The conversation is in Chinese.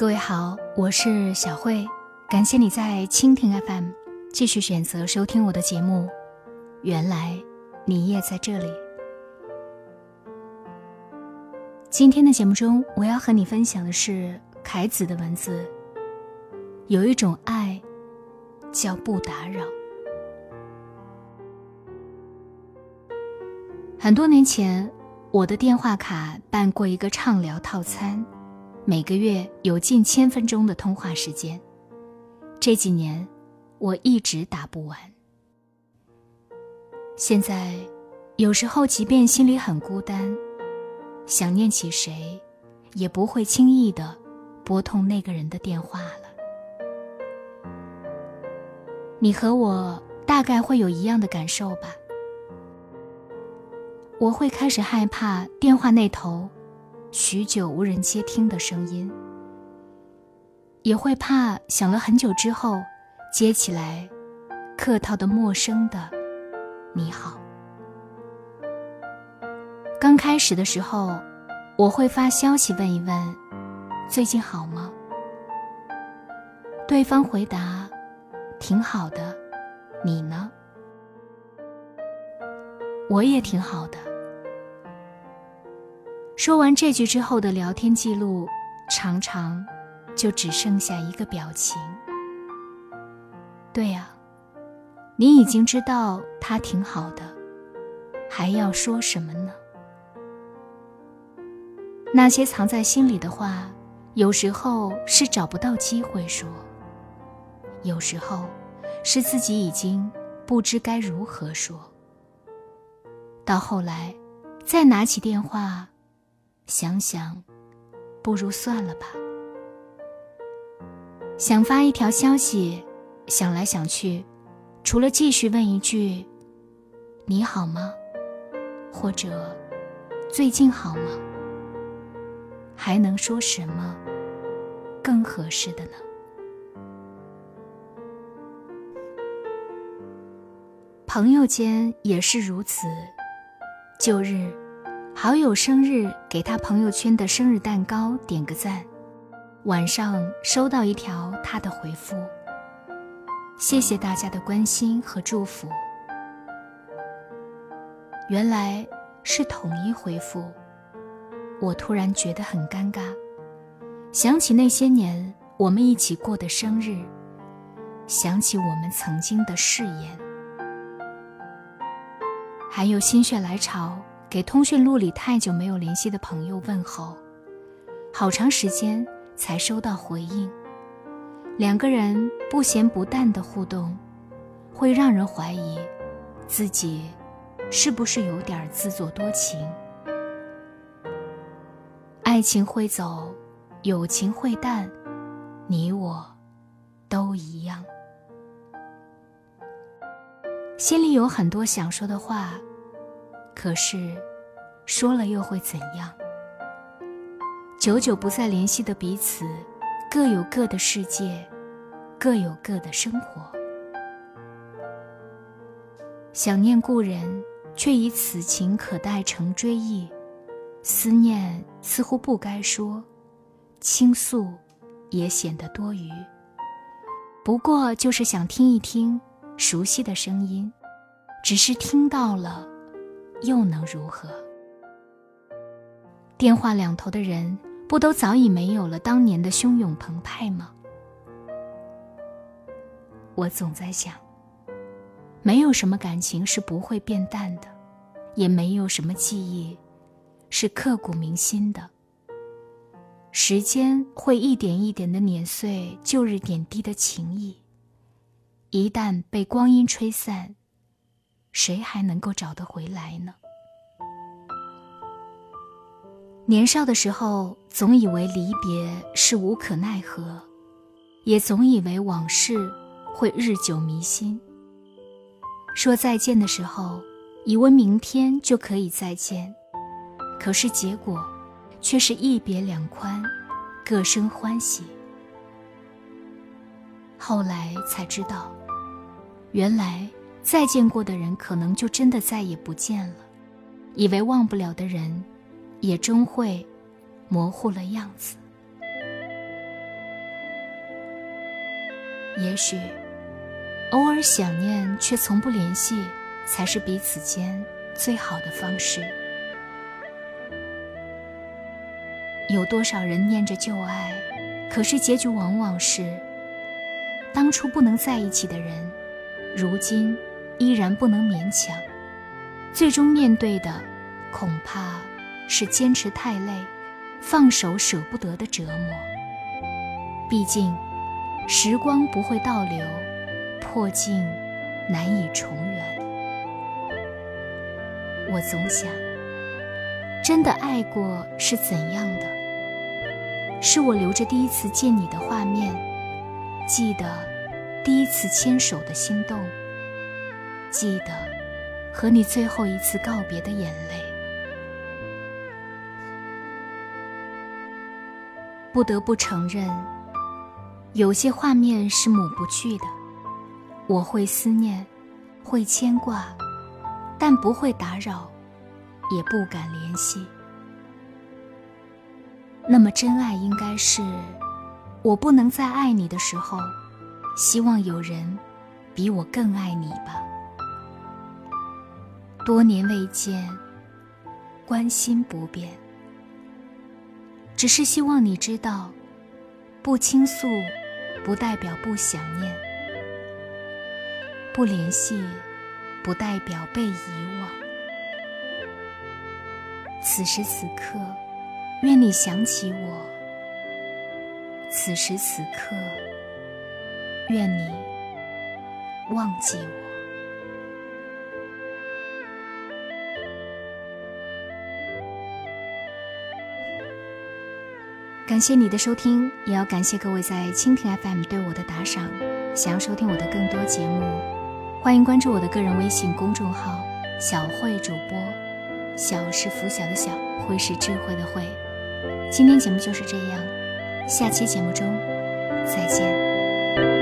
各位好，我是小慧，感谢你在蜻蜓 FM 继续选择收听我的节目。原来你也在这里。今天的节目中，我要和你分享的是凯子的文字。有一种爱，叫不打扰。很多年前，我的电话卡办过一个畅聊套餐。每个月有近千分钟的通话时间，这几年我一直打不完。现在，有时候即便心里很孤单，想念起谁，也不会轻易的拨通那个人的电话了。你和我大概会有一样的感受吧？我会开始害怕电话那头。许久无人接听的声音，也会怕响了很久之后，接起来，客套的陌生的“你好”。刚开始的时候，我会发消息问一问：“最近好吗？”对方回答：“挺好的，你呢？”我也挺好的。说完这句之后的聊天记录，常常就只剩下一个表情。对呀，你已经知道他挺好的，还要说什么呢？那些藏在心里的话，有时候是找不到机会说，有时候是自己已经不知该如何说。到后来，再拿起电话。想想，不如算了吧。想发一条消息，想来想去，除了继续问一句“你好吗”或者“最近好吗”，还能说什么更合适的呢？朋友间也是如此，旧日。好友生日，给他朋友圈的生日蛋糕点个赞。晚上收到一条他的回复：“谢谢大家的关心和祝福。”原来是统一回复，我突然觉得很尴尬。想起那些年我们一起过的生日，想起我们曾经的誓言，还有心血来潮。给通讯录里太久没有联系的朋友问候，好长时间才收到回应。两个人不咸不淡的互动，会让人怀疑自己是不是有点自作多情。爱情会走，友情会淡，你我都一样。心里有很多想说的话。可是，说了又会怎样？久久不再联系的彼此，各有各的世界，各有各的生活。想念故人，却以此情可待成追忆；思念似乎不该说，倾诉也显得多余。不过就是想听一听熟悉的声音，只是听到了。又能如何？电话两头的人，不都早已没有了当年的汹涌澎湃吗？我总在想，没有什么感情是不会变淡的，也没有什么记忆是刻骨铭心的。时间会一点一点的碾碎旧日点滴的情谊，一旦被光阴吹散。谁还能够找得回来呢？年少的时候，总以为离别是无可奈何，也总以为往事会日久弥新。说再见的时候，以为明天就可以再见，可是结果却是一别两宽，各生欢喜。后来才知道，原来。再见过的人，可能就真的再也不见了；以为忘不了的人，也终会模糊了样子。也许，偶尔想念却从不联系，才是彼此间最好的方式。有多少人念着旧爱，可是结局往往是，当初不能在一起的人，如今依然不能勉强，最终面对的，恐怕是坚持太累，放手舍不得的折磨。毕竟，时光不会倒流，破镜难以重圆。我总想，真的爱过是怎样的？是我留着第一次见你的画面，记得第一次牵手的心动，记得和你最后一次告别的眼泪。不得不承认，有些画面是抹不去的。我会思念，会牵挂，但不会打扰，也不敢联系。那么，真爱应该是，我不能再爱你的时候，希望有人比我更爱你吧。多年未见，关心不变，只是希望你知道，不倾诉不代表不想念，不联系不代表被遗忘。此时此刻。愿你想起我，此时此刻，愿你忘记我。感谢你的收听，也要感谢各位在蜻蜓 FM 对我的打赏。想要收听我的更多节目，欢迎关注我的个人微信公众号“小慧主播”，小是拂晓的小，慧是智慧的慧。今天节目就是这样，下期节目中再见。